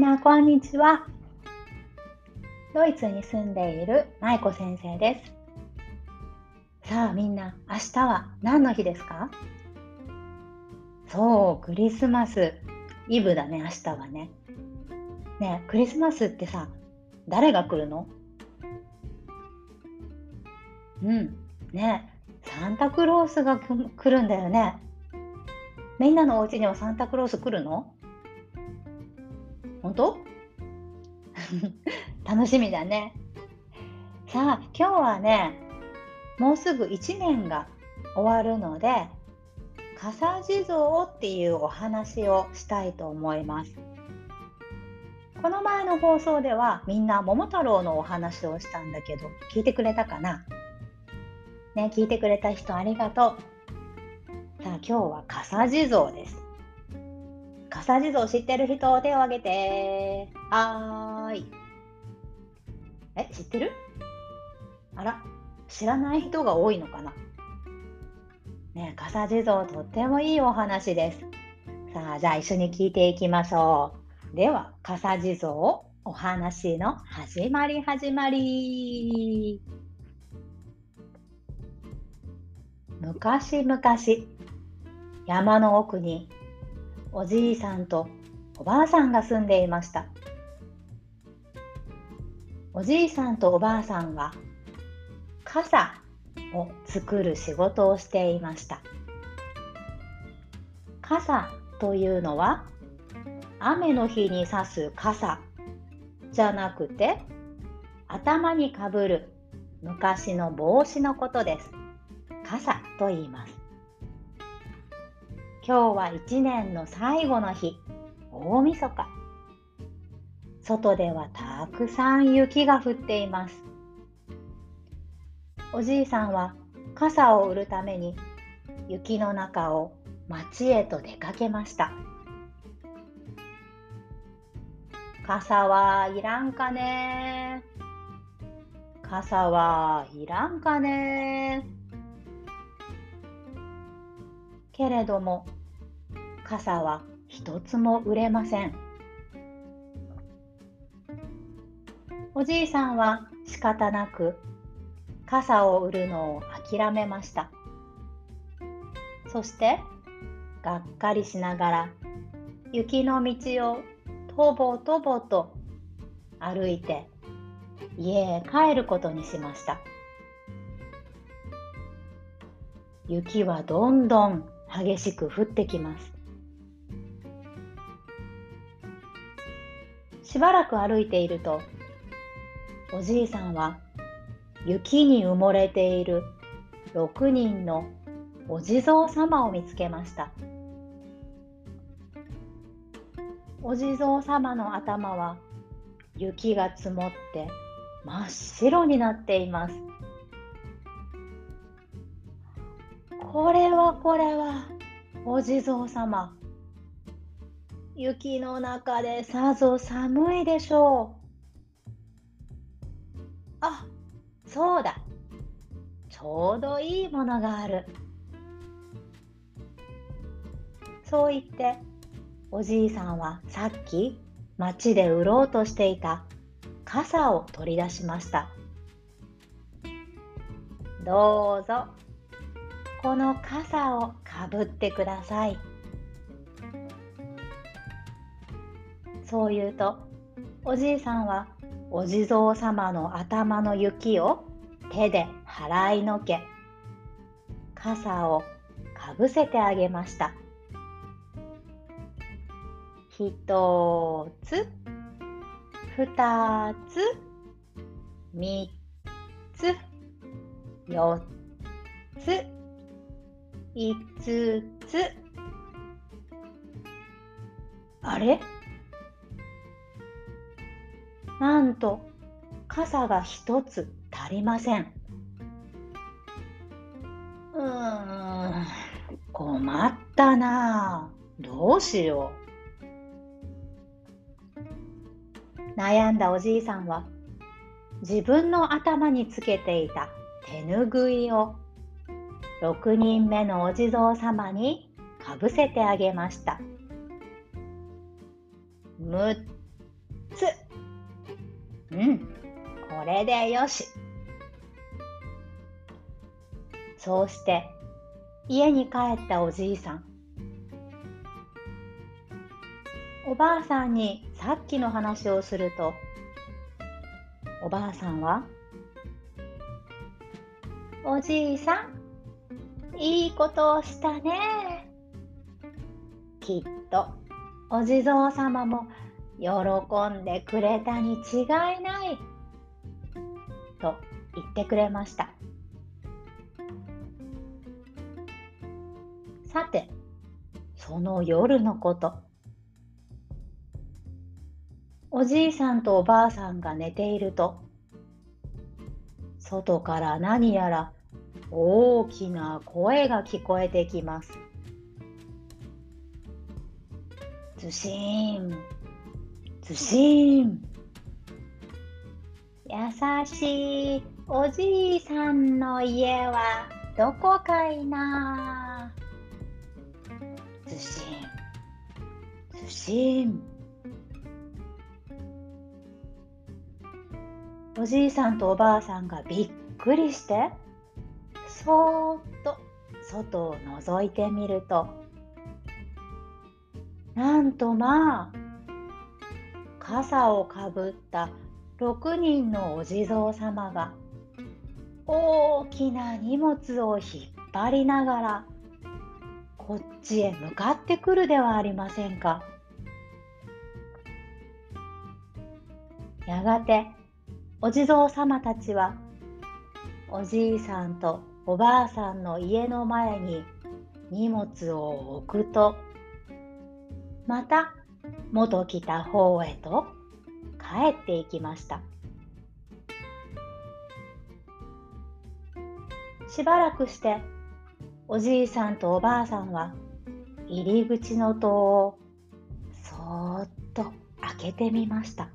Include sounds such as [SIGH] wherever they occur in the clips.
んなこんにちは。ドイツに住んでいる舞子先生です。さあみんな、明日は何の日ですか？そう、クリスマスイブだね、明日はね。ねクリスマスってさ、誰が来るの？うん、ねサンタクロースが来るんだよね。みんなのお家にはサンタクロース来るの？本当 [LAUGHS] 楽しみだね。さあ、今日はね、もうすぐ1年が終わるので、笠地蔵っていうお話をしたいと思います。この前の放送ではみんな桃太郎のお話をしたんだけど、聞いてくれたかな？ね、聞いてくれた人ありがとう。さあ、今日は笠地蔵です。笠地蔵知ってる人手を挙げて。はーい。え、知ってる？あら、知らない人が多いのかな？ね笠地蔵とってもいいお話です。さあ、じゃあ一緒に聞いていきましょう。では、笠地蔵お話の始まり始まり。昔々、山の奥におじいさんとおばあさんが住んでいました。おじいさんとおばあさんは傘を作る仕事をしていました。傘というのは雨の日に差す傘じゃなくて頭にかぶる昔の帽子のことです。傘と言います。今日は一年の最後の日、大晦日。外ではたくさん雪が降っています。おじいさんは傘を売るために雪の中を町へと出かけました。傘はいらんかね傘はいらんかねけれども傘は一つも売れません。おじいさんは仕方なく傘を売るのを諦めました。そしてがっかりしながら雪の道をとぼとぼと歩いて家へ帰ることにしました。雪はどんどん激しく降ってきます。しばらく歩いているとおじいさんは雪に埋もれている6人のお地蔵様を見つけました。お地蔵様の頭は雪が積もって真っ白になっています。これはこれはお地蔵様雪の中でさぞ寒いでしょう。あそうだ。ちょうどいいものがある。そう言っておじいさんはさっき町で売ろうとしていた傘を取り出しました。どうぞ。この傘をかぶってください。そう言うとおじいさんはお地蔵様の頭の雪を手で払いのけ傘をかぶせてあげました。一つ二つ三つ四つ5つ。あれ？なんと傘が1つ足りませんうーん困ったなどうしよう悩んだおじいさんは自分の頭につけていた手ぬぐいを6人目のお地蔵様にかぶせてあげました。むっつ。うん、これでよし。そうして家に帰ったおじいさん。おばあさんにさっきの話をすると、おばあさんは、おじいさん、いいことをしたね。きっとお地蔵様も喜んでくれたに違いない。と言ってくれました。さてその夜のこと。おじいさんとおばあさんが寝ていると外から何やら大きな声が聞こえてきます。ずしーん、ずしん。優しいおじいさんの家はどこかいなずしん、ずしん。おじいさんとおばあさんがびっくりして、そーっと外を覗いてみると、なんとまあ傘をかぶった6人のお地蔵様が大きな荷物を引っ張りながらこっちへ向かってくるではありませんか。やがてお地蔵様たちはおじいさんとおばあさんの家の前に荷物を置くとまた元来た方へと帰っていきました。しばらくしておじいさんとおばあさんは入り口の戸をそーっと開けてみました。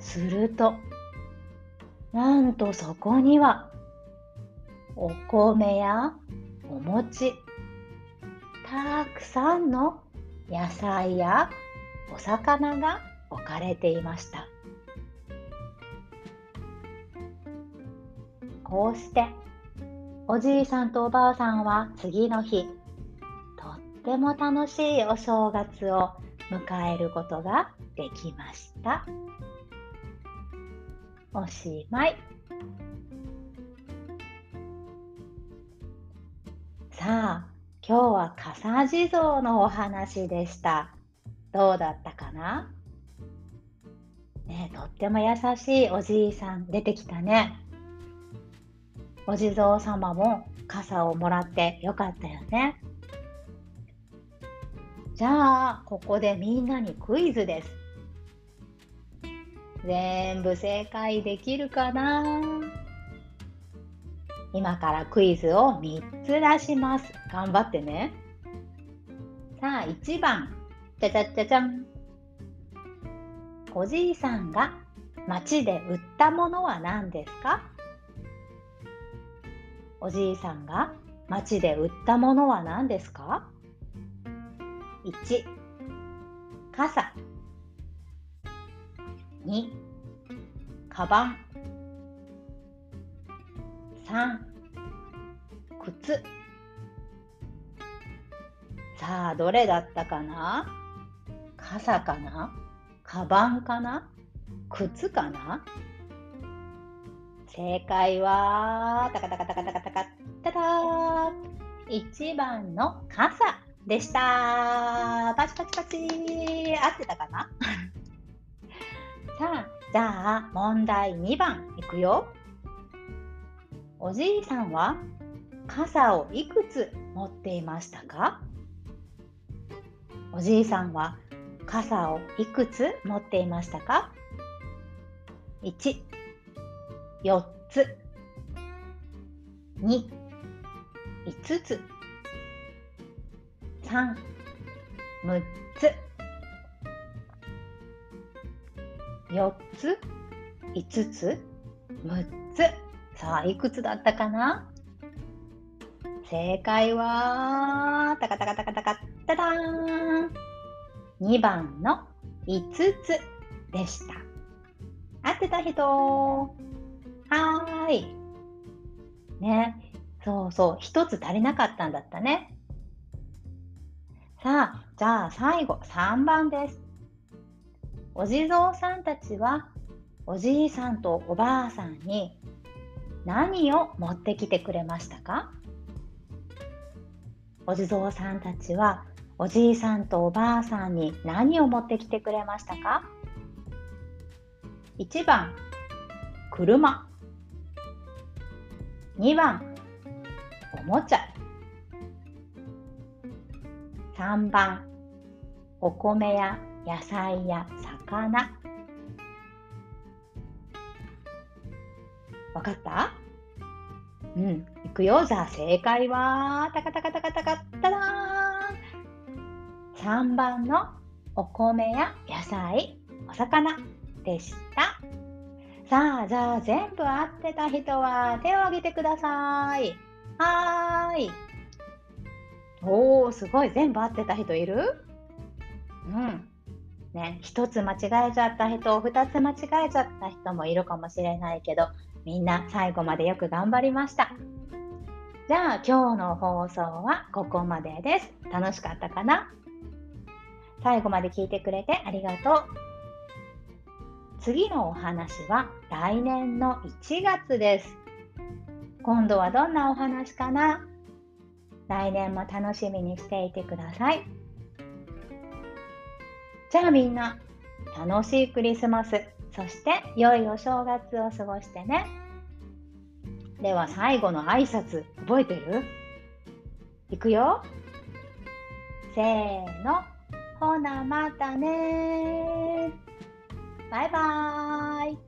するとなんとそこにはお米やお餅たくさんの野菜やお魚が置かれていました。こうしておじいさんとおばあさんは次の日とっても楽しいお正月を迎えることができました。おしまい。さあ今日は笠地蔵のお話でした。どうだったかな？ねとっても優しいおじいさん出てきたね。お地蔵様も傘をもらってよかったよね。じゃあ、ここでみんなにクイズです。全部正解できるかな？今からクイズを3つ出します。頑張ってね。さあ、1番。じゃじゃじゃじゃん。おじいさんが街で売ったものは何ですか？おじいさんが街で売ったものは何ですか ?1、傘。2、カバン。3靴。さあどれだったかな？傘かな？カバンかな？靴かな？正解はタカタカタカタカタカタタ。1番の傘でした。パチパチパチ。合ってたかな？[LAUGHS] さあじゃあ問題2番いくよ。おじいさんは傘をいくつ持っていましたか？おじいさんは傘をいくつ持っていましたか ?1、4つ、2、5つ、3、6つ、4つ、5つ、6つ。さあ、いくつだったかな？正解は、タカタカタカタカタターン。2番の5つでした。合ってた人はーい。ね。そうそう。1つ足りなかったんだったね。さあ、じゃあ最後、3番です。お地蔵さんたちは、おじいさんとおばあさんに何を持ってきてくれましたか？お地蔵さんたちはおじいさんとおばあさんに何を持ってきてくれましたか？1番車。2番おもちゃ。3番お米や野菜や魚。わかった？うん。いくよ。じゃあ正解は、タカタカタカタカタダーン !3 番のお米や野菜、お魚でした。さあ、じゃあ全部合ってた人は手を挙げてください。はーい。おー、すごい。全部合ってた人いる？うん。ね、一つ間違えちゃった人、二つ間違えちゃった人もいるかもしれないけど、みんな最後までよく頑張りました。じゃあ今日の放送はここまでです。楽しかったかな？最後まで聞いてくれてありがとう。次のお話は来年の1月です。今度はどんなお話かな？来年も楽しみにしていてください。じゃあみんな楽しいクリスマスそして良いお正月を過ごしてね。では最後の挨拶覚えてる？いくよ。せーの。ほなまたねバイバーイ。